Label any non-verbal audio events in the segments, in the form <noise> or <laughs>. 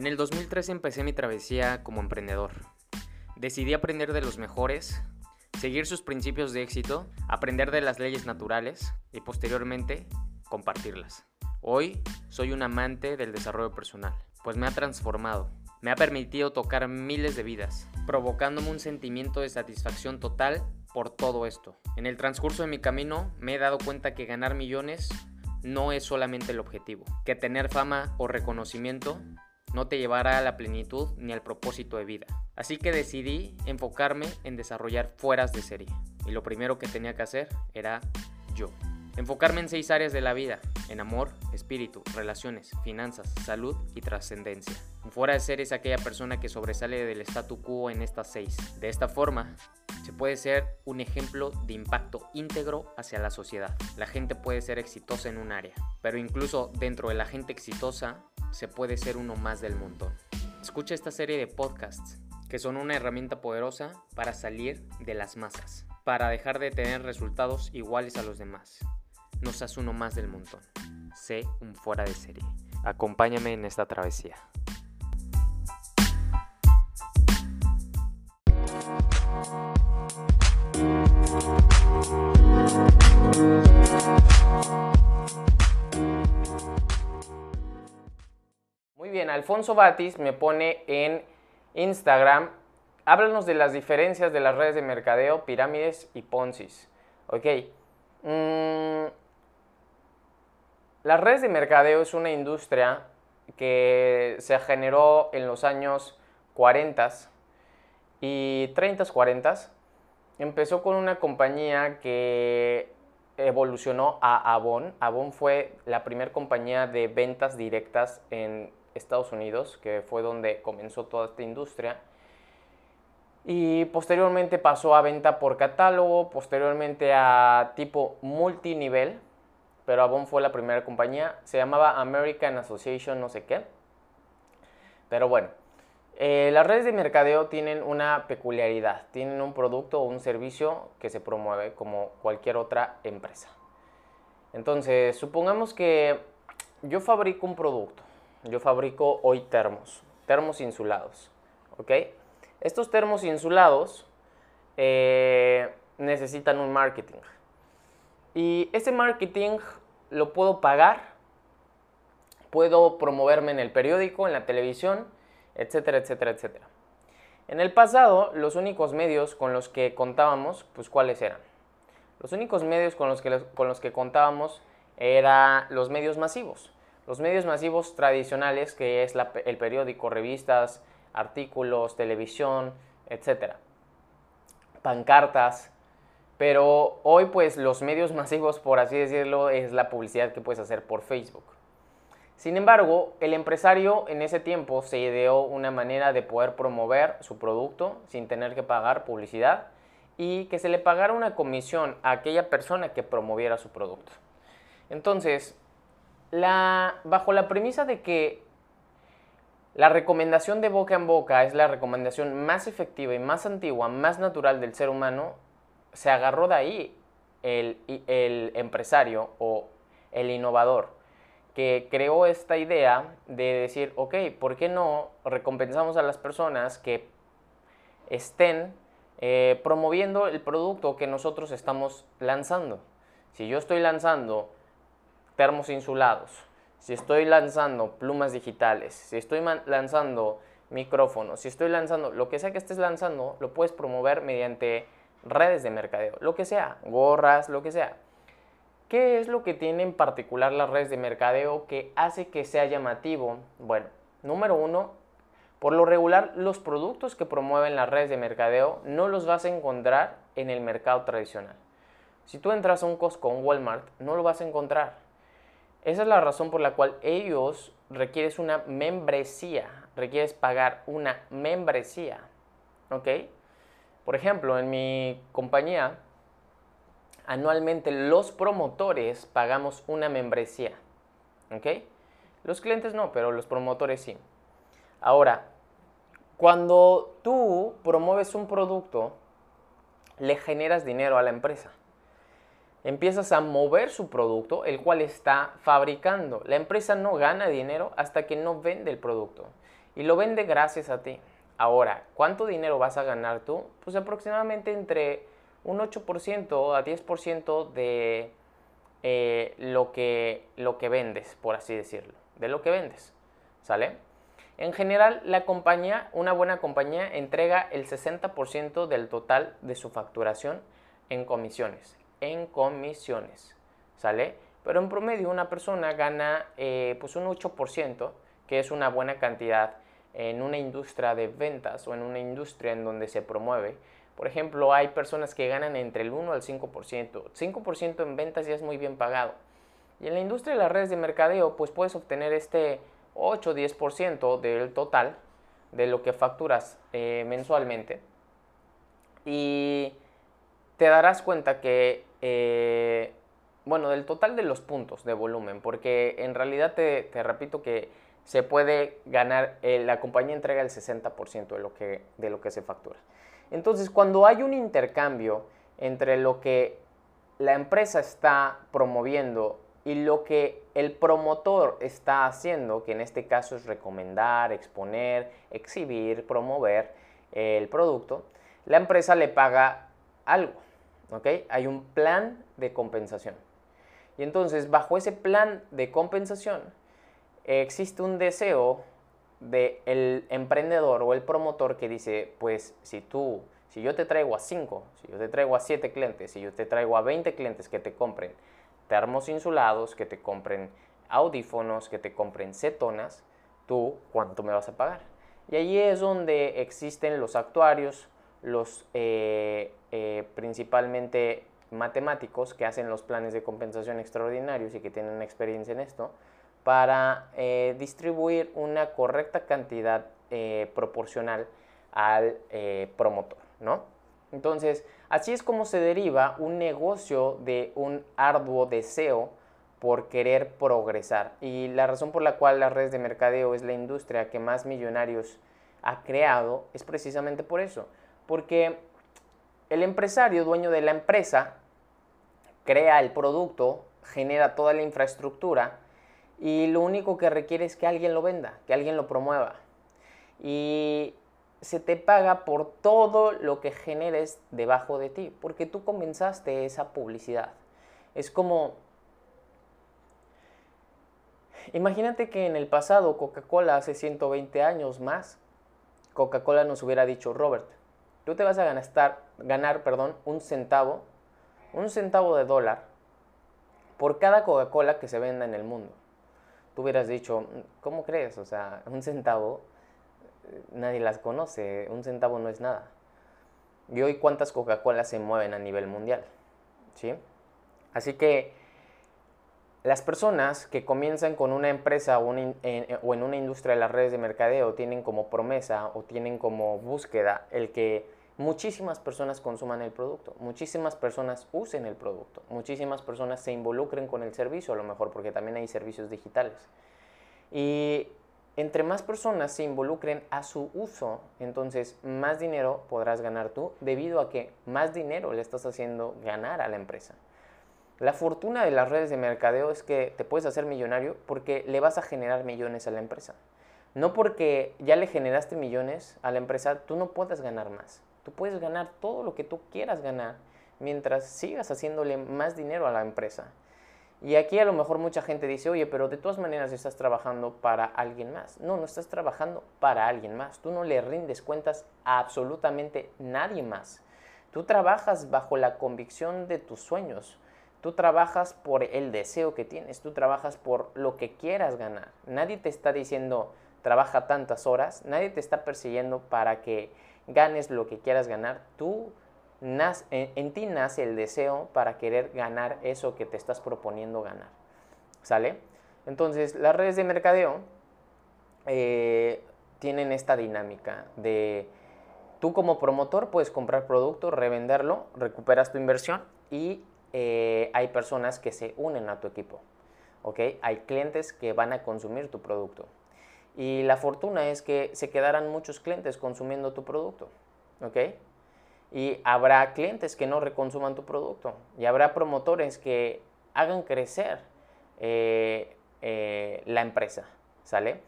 En el 2013 empecé mi travesía como emprendedor. Decidí aprender de los mejores, seguir sus principios de éxito, aprender de las leyes naturales y posteriormente compartirlas. Hoy soy un amante del desarrollo personal, pues me ha transformado, me ha permitido tocar miles de vidas, provocándome un sentimiento de satisfacción total por todo esto. En el transcurso de mi camino me he dado cuenta que ganar millones no es solamente el objetivo, que tener fama o reconocimiento no te llevará a la plenitud ni al propósito de vida. Así que decidí enfocarme en desarrollar fueras de serie. Y lo primero que tenía que hacer era yo. Enfocarme en seis áreas de la vida, en amor, espíritu, relaciones, finanzas, salud y trascendencia. Fuera de serie es aquella persona que sobresale del statu quo en estas seis. De esta forma, se puede ser un ejemplo de impacto íntegro hacia la sociedad. La gente puede ser exitosa en un área, pero incluso dentro de la gente exitosa se puede ser uno más del montón. Escucha esta serie de podcasts que son una herramienta poderosa para salir de las masas, para dejar de tener resultados iguales a los demás. No seas uno más del montón. Sé un fuera de serie. Acompáñame en esta travesía. Muy bien, Alfonso Batis me pone en Instagram, háblanos de las diferencias de las redes de mercadeo, pirámides y poncis. Ok. Mm, las redes de mercadeo es una industria que se generó en los años 40 y 30, 40. Empezó con una compañía que evolucionó a Avon. Avon fue la primera compañía de ventas directas en Estados Unidos, que fue donde comenzó toda esta industria. Y posteriormente pasó a venta por catálogo, posteriormente a tipo multinivel, pero Avon fue la primera compañía. Se llamaba American Association no sé qué. Pero bueno, eh, las redes de mercadeo tienen una peculiaridad, tienen un producto o un servicio que se promueve como cualquier otra empresa. Entonces, supongamos que yo fabrico un producto, yo fabrico hoy termos, termos insulados. Estos termos insulados eh, necesitan un marketing. Y ese marketing lo puedo pagar, puedo promoverme en el periódico, en la televisión, etcétera, etcétera, etcétera. En el pasado, los únicos medios con los que contábamos, pues ¿cuáles eran? Los únicos medios con los que, con los que contábamos eran los medios masivos. Los medios masivos tradicionales, que es el periódico, revistas, artículos, televisión, etcétera. Pancartas. Pero hoy pues los medios masivos, por así decirlo, es la publicidad que puedes hacer por Facebook. Sin embargo, el empresario en ese tiempo se ideó una manera de poder promover su producto sin tener que pagar publicidad y que se le pagara una comisión a aquella persona que promoviera su producto. Entonces, bajo la premisa de que la recomendación de boca en boca es la recomendación más efectiva y más antigua, más natural del ser humano, se agarró de ahí el empresario o el innovador que creó esta idea de decir, ok, ¿por qué no recompensamos a las personas que estén eh, promoviendo el producto que nosotros estamos lanzando? Si yo estoy lanzando termos insulados, si estoy lanzando plumas digitales, si estoy lanzando micrófonos, si estoy lanzando lo que sea que estés lanzando, lo puedes promover mediante redes de mercadeo, lo que sea, gorras, lo que sea. ¿Qué es lo que tiene en particular las redes de mercadeo que hace que sea llamativo? Bueno, número uno, por lo regular los productos que promueven las redes de mercadeo no los vas a encontrar en el mercado tradicional. Si tú entras a un Costco o un Walmart, no lo vas a encontrar. Esa es la razón por la cual ellos requieres una membresía, requieres pagar una membresía. ¿Ok? Por ejemplo, en mi compañía anualmente los promotores pagamos una membresía. ¿Ok? Los clientes no, pero los promotores sí. Ahora, cuando tú promueves un producto, le generas dinero a la empresa. Empiezas a mover su producto, el cual está fabricando. La empresa no gana dinero hasta que no vende el producto. y lo vende gracias a ti. Ahora, ¿cuánto dinero vas a ganar tú? Pues aproximadamente entre un 8% a 10% de eh, lo, que, lo que vendes, por así decirlo, de lo que vendes, ¿sale? En general, la compañía, una buena compañía, entrega el 60% del total de su facturación en comisiones, en comisiones, ¿sale? Pero en promedio una persona gana eh, pues un 8%, que es una buena cantidad en una industria de ventas o en una industria en donde se promueve. Por ejemplo, hay personas que ganan entre el 1 al 5%. 5% en ventas ya es muy bien pagado. Y en la industria de las redes de mercadeo, pues puedes obtener este 8 o 10% del total de lo que facturas eh, mensualmente. Y te darás cuenta que, eh, bueno, del total de los puntos de volumen, porque en realidad te, repito que se puede ganar, eh, la compañía entrega el 60% de lo, que, de lo que se factura. Entonces, cuando hay un intercambio entre lo que la empresa está promoviendo y lo que el promotor está haciendo, que en este caso es recomendar, exponer, exhibir, promover el producto, la empresa le paga algo. ¿Ok? Hay un plan de compensación. Y entonces, bajo ese plan de compensación, existe un deseo del emprendedor o el promotor que dice, pues si tú, si yo te traigo a 5, si yo te traigo a 7 clientes, si yo te traigo a 20 clientes que te compren termos insulados, que te compren audífonos, que te compren cetonas, tú cuánto me vas a pagar. Y allí es donde existen los actuarios, los eh, eh, principalmente matemáticos que hacen los planes de compensación extraordinarios y que tienen experiencia en esto, para eh, distribuir una correcta cantidad proporcional al promotor, ¿no? Entonces, así es como se deriva un negocio de un arduo deseo por querer progresar. Y la razón por la cual las redes de mercadeo es la industria que más millonarios ha creado es precisamente por eso. Porque el empresario, dueño de la empresa, crea el producto, genera toda la infraestructura y lo único que requiere es que alguien lo venda, que alguien lo promueva. Y se te paga por todo lo que generes debajo de ti, porque tú comenzaste esa publicidad. Es como, imagínate que en el pasado Coca-Cola hace 120 años más, Coca-Cola nos hubiera dicho, Robert, tú te vas a ganar, ganar perdón, un centavo, un centavo de dólar por cada Coca-Cola que se venda en el mundo. Tú hubieras dicho, ¿cómo crees? O sea, <laughs> un centavo nadie las conoce, un centavo no es nada. Y hoy cuántas Coca-Cola se mueven a nivel mundial, ¿sí? Así que las personas que comienzan con una empresa o, en, una industria de las redes de mercadeo tienen como promesa o tienen como búsqueda el que muchísimas personas consuman el producto, muchísimas personas usen el producto, muchísimas personas se involucren con el servicio, a lo mejor porque también hay servicios digitales. Y entre más personas se involucren a su uso, entonces más dinero podrás ganar tú debido a que más dinero le estás haciendo ganar a la empresa. La fortuna de las redes de mercadeo es que te puedes hacer millonario porque le vas a generar millones a la empresa. No porque ya le generaste millones a la empresa, tú no puedes ganar más. Tú puedes ganar todo lo que tú quieras ganar mientras sigas haciéndole más dinero a la empresa. Y aquí a lo mejor mucha gente dice, oye, pero de todas maneras estás trabajando para alguien más. No, no estás trabajando para alguien más. Tú no le rindes cuentas a absolutamente nadie más. Tú trabajas bajo la convicción de tus sueños. Tú trabajas por el deseo que tienes. Tú trabajas por lo que quieras ganar. Nadie te está diciendo, trabaja tantas horas. Nadie te está persiguiendo para que ganes lo que quieras ganar. Tú en, ti nace el deseo para querer ganar eso que te estás proponiendo ganar. ¿Sale? Entonces, las redes de mercadeo eh, tienen esta dinámica de tú como promotor puedes comprar producto, revenderlo, recuperas tu inversión y eh, hay personas que se unen a tu equipo. ¿ok? Hay clientes que van a consumir tu producto. Y la fortuna es que se quedarán muchos clientes consumiendo tu producto. ¿ok? y habrá clientes que no reconsuman tu producto y habrá promotores que hagan crecer eh, eh, la empresa, ¿sale?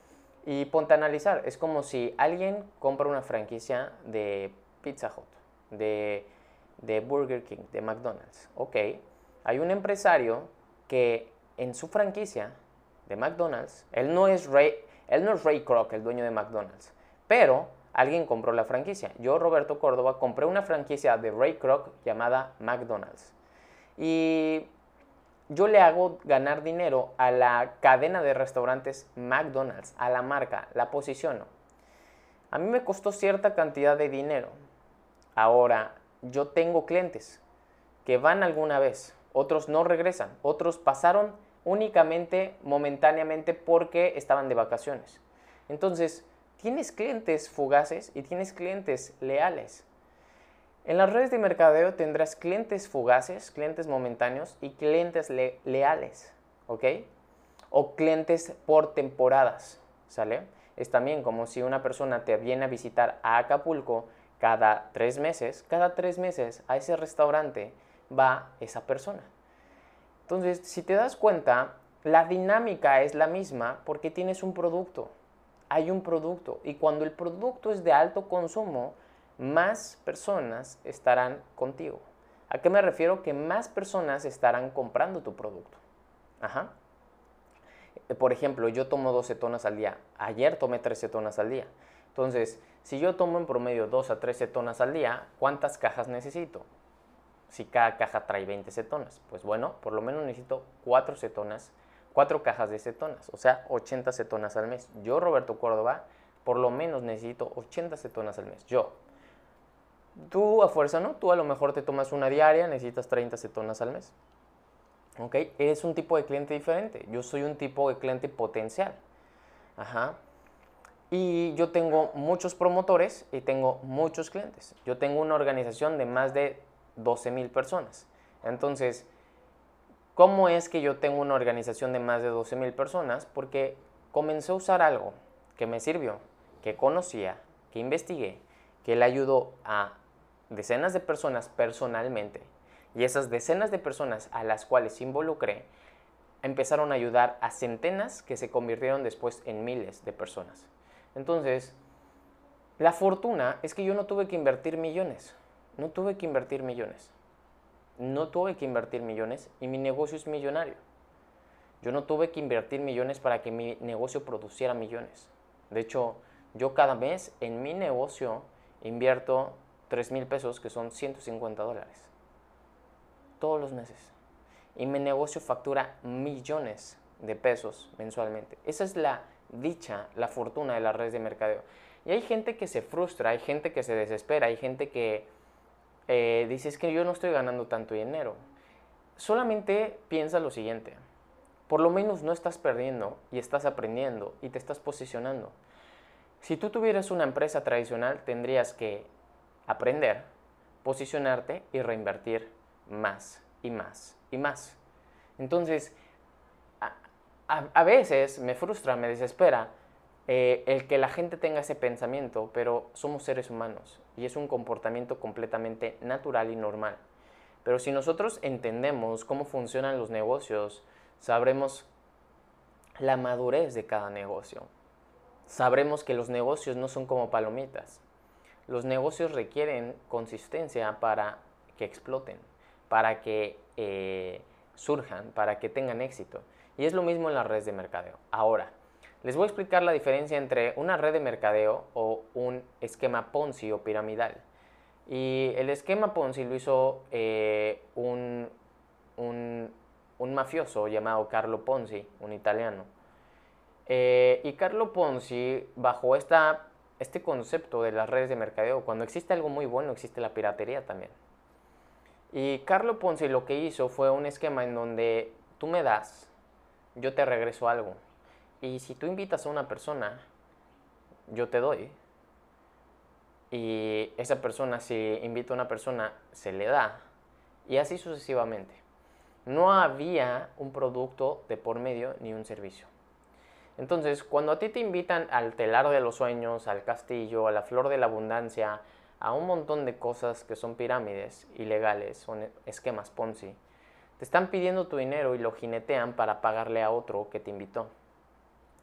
Y ponte a analizar, es como si alguien compra una franquicia de Pizza Hut, de, de Burger King, de McDonald's. Ok, hay un empresario que en su franquicia de McDonald's, él no es Ray, él no es Ray Kroc, el dueño de McDonald's, pero alguien compró la franquicia. Yo, Roberto Córdoba, compré una franquicia de Ray Kroc llamada McDonald's. Y yo le hago ganar dinero a la cadena de restaurantes McDonald's, a la marca, la posiciono. A mí me costó cierta cantidad de dinero. Ahora, yo tengo clientes que van alguna vez, otros no regresan, otros pasaron únicamente momentáneamente porque estaban de vacaciones. Entonces, tienes clientes fugaces y tienes clientes leales. En las redes de mercadeo tendrás clientes fugaces, clientes momentáneos y clientes leales, ¿ok? O clientes por temporadas, ¿sale? Es también como si una persona te viene a visitar a Acapulco cada tres meses, cada tres meses a ese restaurante va esa persona. Entonces, si te das cuenta, la dinámica es la misma porque tienes un producto. Hay un producto y cuando el producto es de alto consumo, más personas estarán contigo. ¿A qué me refiero? Que más personas estarán comprando tu producto. Ajá. Eh, por ejemplo, yo tomo 12 tonas al día. Ayer tomé 13 tonas al día. Entonces, si yo tomo en promedio 2 a 13 tonas al día, ¿cuántas cajas necesito? Si cada caja trae 20 cetonas, pues bueno, por lo menos necesito 4 cetonas, 4 cajas de cetonas, o sea, 80 cetonas al mes. Yo, Roberto Córdoba, por lo menos necesito 80 cetonas al mes. Yo, Tú a fuerza no, tú a lo mejor te tomas una diaria, necesitas 30 cetonas al mes. ¿Ok? Eres un tipo de cliente diferente. Yo soy un tipo de cliente potencial. Ajá. Y yo tengo muchos promotores y tengo muchos clientes. Yo tengo una organización de más de 12 mil personas. Entonces, ¿cómo es que yo tengo una organización de más de 12 mil personas? Porque comencé a usar algo que me sirvió, que conocía, que investigué, que le ayudó a decenas de personas personalmente y esas decenas de personas a las cuales involucré empezaron a ayudar a centenas que se convirtieron después en miles de personas. Entonces, la fortuna es que yo no tuve que invertir millones, no tuve que invertir millones, no tuve que invertir millones y mi negocio es millonario. Yo no tuve que invertir millones para que mi negocio produciera millones. De hecho, yo cada mes en mi negocio invierto 3 mil pesos, que son 150 dólares. Todos los meses. Y mi negocio factura millones de pesos mensualmente. Esa es la dicha, la fortuna de las redes de mercadeo. Y hay gente que se frustra, hay gente que se desespera, hay gente que eh, dice es que yo no estoy ganando tanto dinero. Solamente piensa lo siguiente, por lo menos no estás perdiendo y estás aprendiendo y te estás posicionando. Si tú tuvieras una empresa tradicional, tendrías que aprender, posicionarte y reinvertir más y más y más. Entonces, a, veces me frustra, me desespera eh, el que la gente tenga ese pensamiento, pero somos seres humanos y es un comportamiento completamente natural y normal. Pero si nosotros entendemos cómo funcionan los negocios, sabremos la madurez de cada negocio. Sabremos que los negocios no son como palomitas los negocios requieren consistencia para que exploten, para que eh, surjan, para que tengan éxito. Y es lo mismo en las redes de mercadeo. Ahora, les voy a explicar la diferencia entre una red de mercadeo o un esquema Ponzi o piramidal. Y el esquema Ponzi lo hizo eh, un, un, mafioso llamado Carlo Ponzi, un italiano. Eh, y Carlo Ponzi, bajo esta este concepto de las redes de mercadeo, cuando existe algo muy bueno, existe la piratería también. Y Carlo Ponce lo que hizo fue un esquema en donde tú me das, yo te regreso algo. Y si tú invitas a una persona, yo te doy. Y esa persona, si invita a una persona, se le da. Y así sucesivamente. No había un producto de por medio ni un servicio. Entonces, cuando a ti te invitan al telar de los sueños, al castillo, a la flor de la abundancia, a un montón de cosas que son pirámides ilegales, son esquemas Ponzi, están pidiendo tu dinero y lo jinetean para pagarle a otro que te invitó.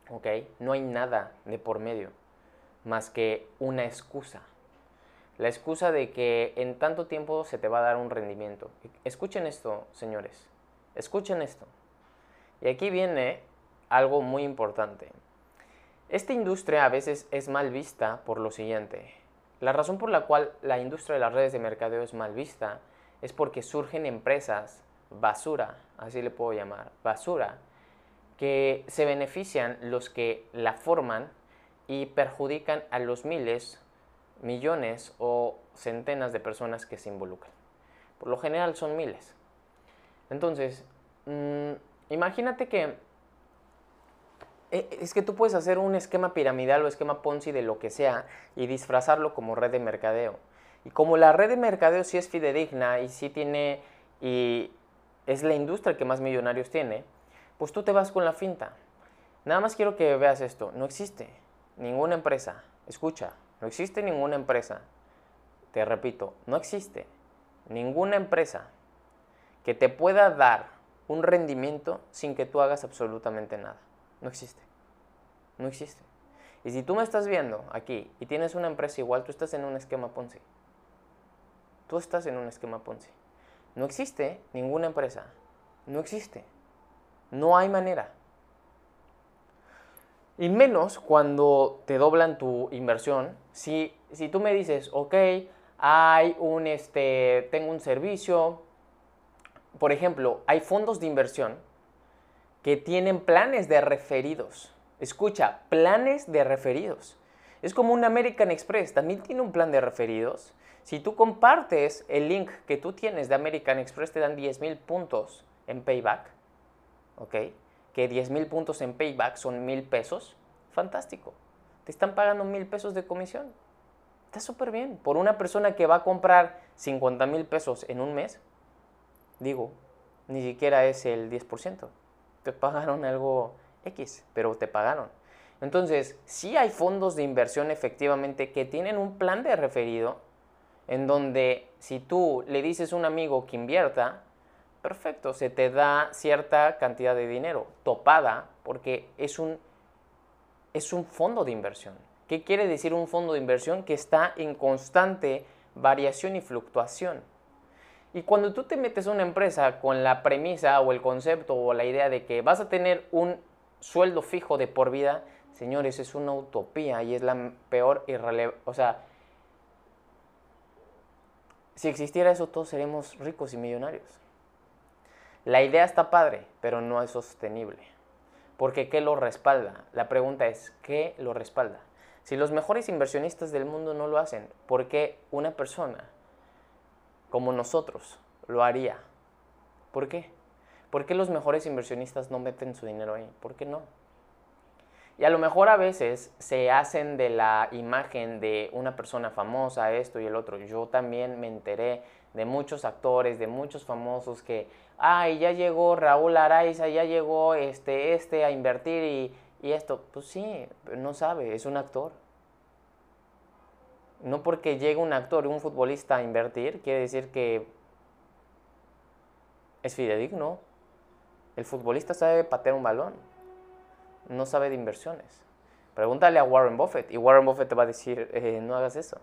¿Ok? No hay nada de por medio más que una excusa. La excusa de que en tanto tiempo se te va a dar un rendimiento. Escuchen esto, señores. Escuchen esto. Y aquí viene algo muy importante. Esta industria a veces es mal vista por lo siguiente. La razón por la cual la industria de las redes de mercadeo es mal vista es porque surgen empresas basura, así le puedo llamar, basura, que se benefician los que la forman y perjudican a los miles, millones o centenas de personas que se involucran. Por lo general son miles. Entonces, mm, imagínate que eh, es que tú puedes hacer un esquema piramidal o esquema Ponzi de lo que sea y disfrazarlo como red de mercadeo. Y como la red de mercadeo sí es fidedigna y sí tiene y es la industria que más millonarios tiene, pues tú te vas con la finta. Nada más quiero que veas esto, no existe ninguna empresa, escucha, no existe ninguna empresa, te repito, no existe ninguna empresa que te pueda dar un rendimiento sin que tú hagas absolutamente nada. No existe. No existe. Y si tú me estás viendo aquí y tienes una empresa igual, tú estás en un esquema Ponzi. Tú estás en un esquema Ponzi. No existe ninguna empresa. No existe. No hay manera. Y menos cuando te doblan tu inversión. Si, si tú me dices, ok, hay un, este, tengo un servicio. Por ejemplo, hay fondos de inversión que tienen planes de referidos. Escucha, planes de referidos. Es como un American Express, también tiene un plan de referidos. Si tú compartes el link que tú tienes de American Express, te dan 10 mil puntos en payback. ¿Ok? Que 10 mil puntos en payback son mil pesos. Fantástico. Te están pagando mil pesos de comisión. Está súper bien. Por una persona que va a comprar 50 mil pesos en un mes, digo, ni siquiera es el 10% te pagaron algo X, pero te pagaron. Entonces, sí hay fondos de inversión efectivamente que tienen un plan de referido en donde si tú le dices a un amigo que invierta, perfecto, se te da cierta cantidad de dinero, topada, porque es un, es un fondo de inversión. ¿Qué quiere decir un fondo de inversión? Que está en constante variación y fluctuación. Y cuando tú te metes a una empresa con la premisa o el concepto o la idea de que vas a tener un sueldo fijo de por vida, señores, es una utopía y es la peor irrelevancia. O sea, si existiera eso, todos seríamos ricos y millonarios. La idea está padre, pero no es sostenible. Porque ¿qué lo respalda? La pregunta es, ¿qué lo respalda? Si los mejores inversionistas del mundo no lo hacen, ¿por qué una persona como nosotros lo haría. ¿Por qué? ¿Por qué los mejores inversionistas no meten su dinero ahí? ¿Por qué no? Y a lo mejor a veces se hacen de la imagen de una persona famosa, esto y el otro. Yo también me enteré de muchos actores, de muchos famosos que, ay, ya llegó Raúl Araiza, ya llegó este, este a invertir y, y esto. Pues sí, no sabe, es un actor. No porque llegue un actor y un futbolista a invertir, quiere decir que es fidedigno. El futbolista sabe patear un balón, no sabe de inversiones. Pregúntale a Warren Buffett y Warren Buffett te va a decir, eh, no hagas eso.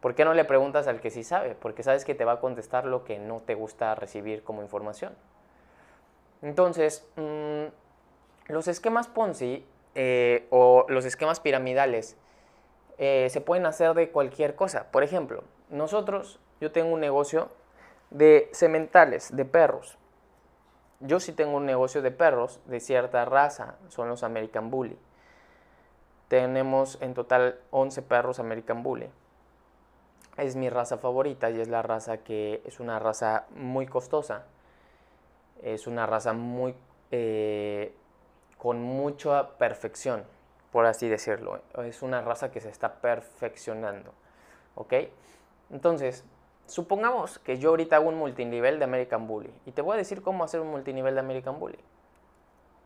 ¿Por qué no le preguntas al que sí sabe? Porque sabes que te va a contestar lo que no te gusta recibir como información. Entonces, mm, los esquemas Ponzi eh, o los esquemas piramidales eh, se pueden hacer de cualquier cosa. Por ejemplo, nosotros, yo tengo un negocio de sementales, de perros. Yo sí tengo un negocio de perros de cierta raza, son los American Bully. Tenemos en total 11 perros American Bully. Es mi raza favorita y es la raza que es una raza muy costosa. Es una raza muy eh, con mucha perfección por así decirlo. Es una raza que se está perfeccionando. ¿Ok? Entonces, supongamos que yo ahorita hago un multinivel de American Bully. Y te voy a decir cómo hacer un multinivel de American Bully.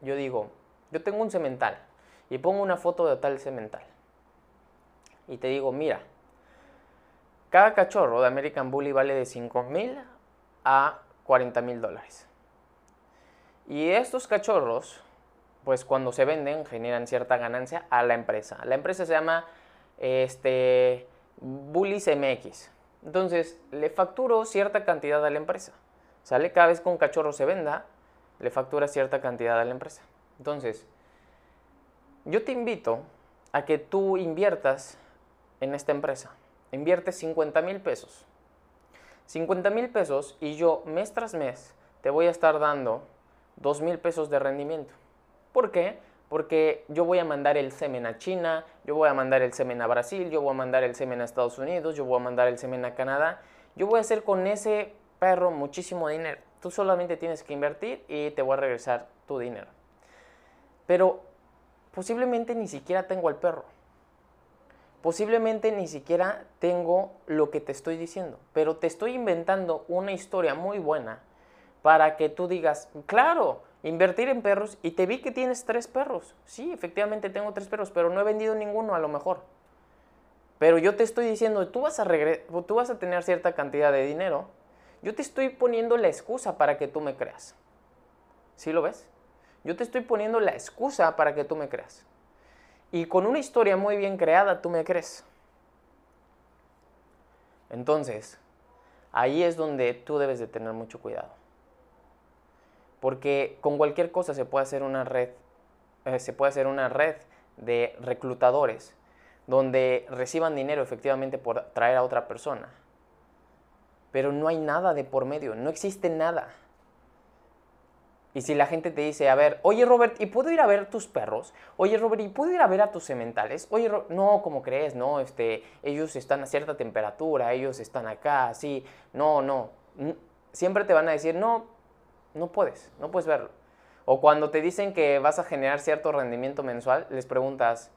Yo digo, yo tengo un cemental y pongo una foto de tal cemental. Y te digo, mira, cada cachorro de American Bully vale de 5 mil a 40 mil dólares. Y estos cachorros pues cuando se venden generan cierta ganancia a la empresa. La empresa se llama este, Bullis MX. Entonces, le facturo cierta cantidad a la empresa. ¿Sale? Cada vez que un cachorro se venda, le factura cierta cantidad a la empresa. Entonces, yo te invito a que tú inviertas en esta empresa. Invierte 50 mil pesos. 50 mil pesos y yo mes tras mes te voy a estar dando 2 mil pesos de rendimiento. ¿Por qué? Porque yo voy a mandar el semen a China, yo voy a mandar el semen a Brasil, yo voy a mandar el semen a Estados Unidos, yo voy a mandar el semen a Canadá. Yo voy a hacer con ese perro muchísimo dinero. Tú solamente tienes que invertir y te voy a regresar tu dinero. Pero posiblemente ni siquiera tengo al perro. Posiblemente ni siquiera tengo lo que te estoy diciendo, pero te estoy inventando una historia muy buena para que tú digas, claro, invertir en perros y te vi que tienes tres perros. Sí, efectivamente tengo tres perros, pero no he vendido ninguno a lo mejor. Pero yo te estoy diciendo, tú vas a, tú vas a tener cierta cantidad de dinero. Yo te estoy poniendo la excusa para que tú me creas. ¿Sí lo ves? Yo te estoy poniendo la excusa para que tú me creas. Y con una historia muy bien creada, tú me crees. Entonces, ahí es donde tú debes de tener mucho cuidado. Porque con cualquier cosa se puede hacer una red, eh, se puede hacer una red de reclutadores donde reciban dinero efectivamente por traer a otra persona. Pero no hay nada de por medio, no existe nada. Y si la gente te dice, a ver, oye Robert, ¿y puedo ir a ver tus perros? Oye Robert, ¿y puedo ir a ver a tus sementales? Oye, no, como crees? No, este, ellos están a cierta temperatura, ellos están acá, así. No, no. Siempre te van a decir, no, no puedes, no puedes verlo. O cuando te dicen que vas a generar cierto rendimiento mensual, les preguntas,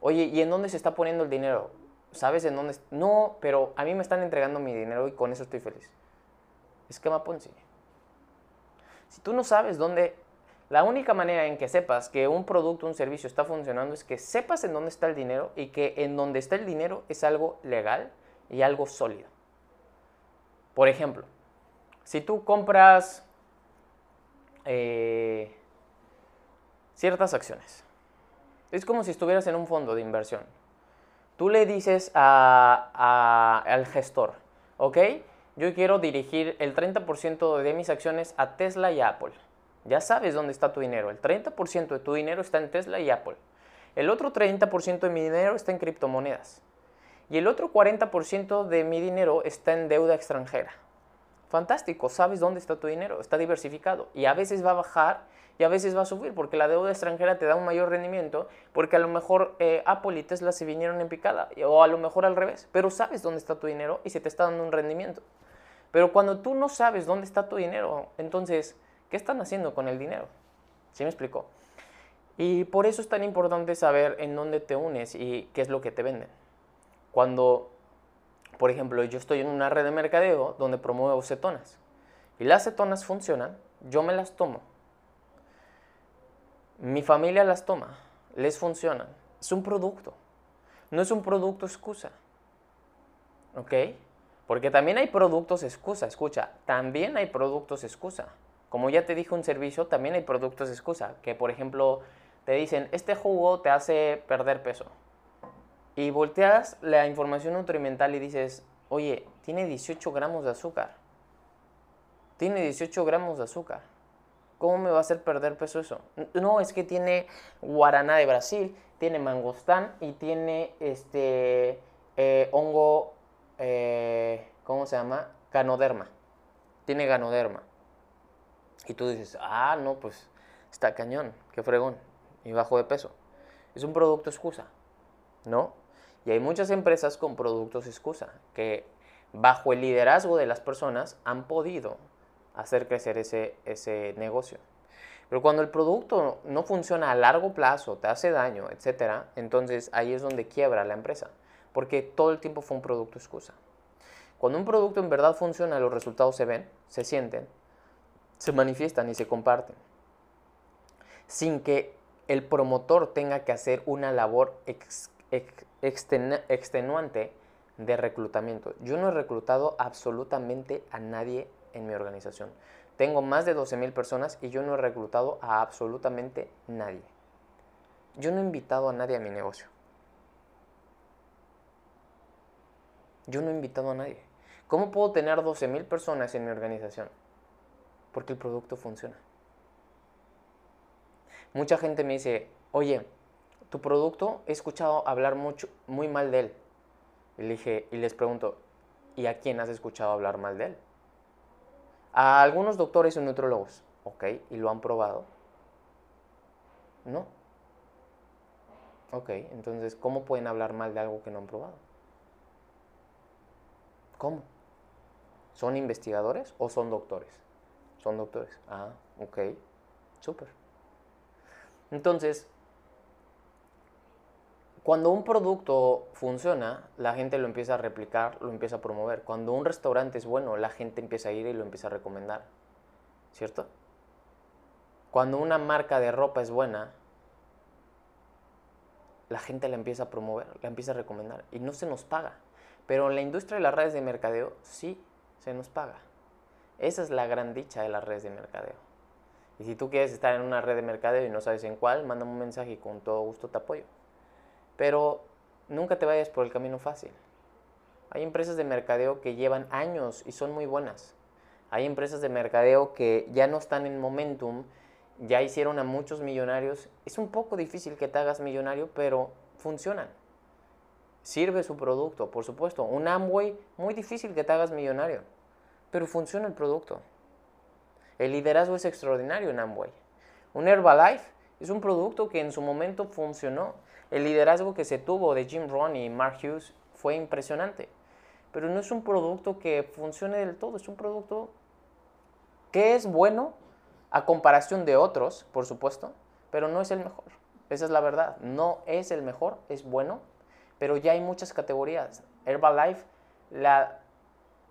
oye, ¿y en dónde se está poniendo el dinero? ¿Sabes en dónde? No, pero a mí me están entregando mi dinero y con eso estoy feliz. Esquema Ponzi. Si tú no sabes dónde, la única manera en que sepas que un producto, un servicio está funcionando es que sepas en dónde está el dinero y que en dónde está el dinero es algo legal y algo sólido. Por ejemplo, si tú compras eh, ciertas acciones, es como si estuvieras en un fondo de inversión. Tú le dices al gestor, ¿ok? yo quiero dirigir el 30% de mis acciones a Tesla y Apple. Ya sabes dónde está tu dinero. El 30% de tu dinero está en Tesla y Apple. El otro 30% de mi dinero está en criptomonedas. Y el otro 40% de mi dinero está en deuda extranjera. Fantástico, sabes dónde está tu dinero, está diversificado. Y a veces va a bajar y a veces va a subir porque la deuda extranjera te da un mayor rendimiento porque a lo mejor eh, Apple y Tesla se vinieron en picada o a lo mejor al revés. Pero sabes dónde está tu dinero y se te está dando un rendimiento. Pero cuando tú no sabes dónde está tu dinero, entonces, ¿qué están haciendo con el dinero? ¿Sí me explico? Y por eso es tan importante saber en dónde te unes y qué es lo que te venden. Cuando, por ejemplo, yo estoy en una red de mercadeo donde promuevo cetonas y las cetonas funcionan, yo me las tomo. Mi familia las toma, les funcionan. Es un producto. No es un producto excusa. ¿Ok? Porque también hay productos excusa, escucha, también hay productos excusa. Como ya te dije un servicio, también hay productos excusa. Que por ejemplo te dicen, este jugo te hace perder peso. Y volteas la información nutrimental y dices, oye, tiene 18 gramos de azúcar. Tiene 18 gramos de azúcar. ¿Cómo me va a hacer perder peso eso? No, es que tiene guaraná de Brasil, tiene mangostán y tiene este eh, hongo eh, ¿cómo se llama? Ganoderma. Tiene ganoderma. Y tú dices, ah, no, pues está cañón, qué fregón, y bajo de peso. Es un producto excusa, ¿no? Y hay muchas empresas con productos excusa que bajo el liderazgo de las personas han podido hacer crecer ese, ese negocio. Pero cuando el producto no funciona a largo plazo, te hace daño, etc., entonces ahí es donde quiebra la empresa porque todo el tiempo fue un producto excusa. Cuando un producto en verdad funciona, los resultados se ven, se sienten, se manifiestan y se comparten. Sin que el promotor tenga que hacer una labor extenuante de reclutamiento. Yo no he reclutado absolutamente a nadie en mi organización. tengo más de 12 mil personas y yo no he reclutado a absolutamente nadie. Yo no he invitado a nadie a mi negocio. Yo no he invitado a nadie. ¿Cómo puedo tener 12 mil personas en mi organización? Porque el producto funciona. Mucha gente me dice, oye, tu producto he escuchado hablar mucho, muy mal de él. Y, dije, y les pregunto, ¿y a quién has escuchado hablar mal de él? A algunos doctores y nutrólogos. Ok, ¿y lo han probado? No. Ok, entonces, ¿cómo pueden hablar mal de algo que no han probado? ¿Cómo? ¿Son investigadores o son doctores? Son doctores. Ah, ok, súper. Entonces, cuando un producto funciona, la gente lo empieza a replicar, lo empieza a promover. Cuando un restaurante es bueno, la gente empieza a ir y lo empieza a recomendar. ¿Cierto? Cuando una marca de ropa es buena, la gente la empieza a promover, la empieza a recomendar. Y no se nos paga. Pero en la industria de las redes de mercadeo sí se nos paga. Esa es la gran dicha de las redes de mercadeo. Y si tú quieres estar en una red de mercadeo y no sabes en cuál, mándame un mensaje y con todo gusto te apoyo. Pero nunca te vayas por el camino fácil. Hay empresas de mercadeo que llevan años y son muy buenas. Hay empresas de mercadeo que ya no están en momentum, ya hicieron a muchos millonarios. Es un poco difícil que te hagas millonario, pero funcionan. Sirve su producto, por supuesto. Un Amway, muy difícil que te hagas millonario, pero funciona el producto. El liderazgo es extraordinario en Amway. Un Herbalife es un producto que en su momento funcionó. El liderazgo que se tuvo de Jim Rohn y Mark Hughes fue impresionante. Pero no es un producto que funcione del todo, es un producto que es bueno a comparación de otros, por supuesto, pero no es el mejor. Esa es la verdad. No es el mejor, es bueno, pero ya hay muchas categorías. Herbalife,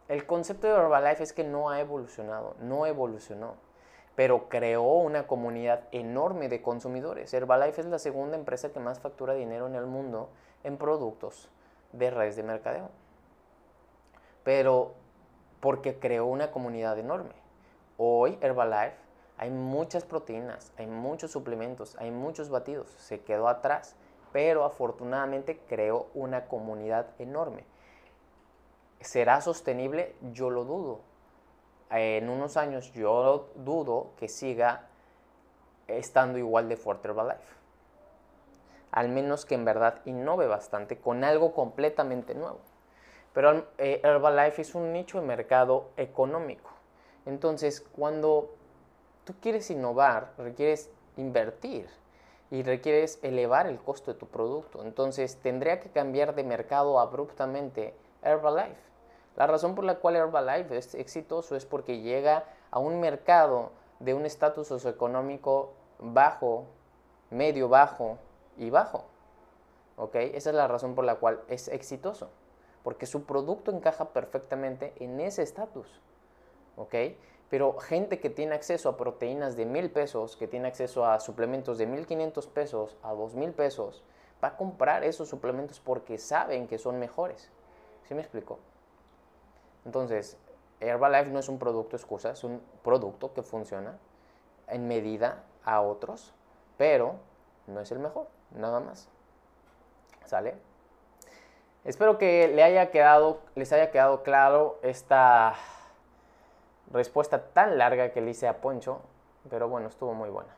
el concepto de Herbalife es que no ha evolucionado, no evolucionó pero creó una comunidad enorme de consumidores. Herbalife es la segunda empresa que más factura dinero en el mundo en productos de redes de mercadeo. Pero porque creó una comunidad enorme. Hoy Herbalife hay muchas proteínas, hay muchos suplementos, hay muchos batidos. Se quedó atrás, pero afortunadamente creó una comunidad enorme. ¿Será sostenible? Yo lo dudo en unos años yo dudo que siga estando igual de fuerte Herbalife. Al menos que en verdad innove bastante con algo completamente nuevo. Pero eh, Herbalife es un nicho de mercado económico. Entonces, cuando tú quieres innovar, requieres invertir y requieres elevar el costo de tu producto. Entonces, tendría que cambiar de mercado abruptamente Herbalife. La razón por la cual Herbalife es exitoso es porque llega a un mercado de un estatus socioeconómico bajo, medio bajo y bajo. ¿Ok? Esa es la razón por la cual es exitoso. Porque su producto encaja perfectamente en ese estatus. ¿Ok? Pero gente que tiene acceso a proteínas de mil pesos, que tiene acceso a suplementos de mil quinientos pesos, a dos mil pesos, va a comprar esos suplementos porque saben que son mejores. ¿Sí me explico? Entonces, Herbalife no es un producto excusa, es un producto que funciona en medida a otros, pero no es el mejor, nada más. ¿Sale? Espero que le haya quedado, les haya quedado claro esta respuesta tan larga que le hice a Poncho, pero bueno, estuvo muy buena.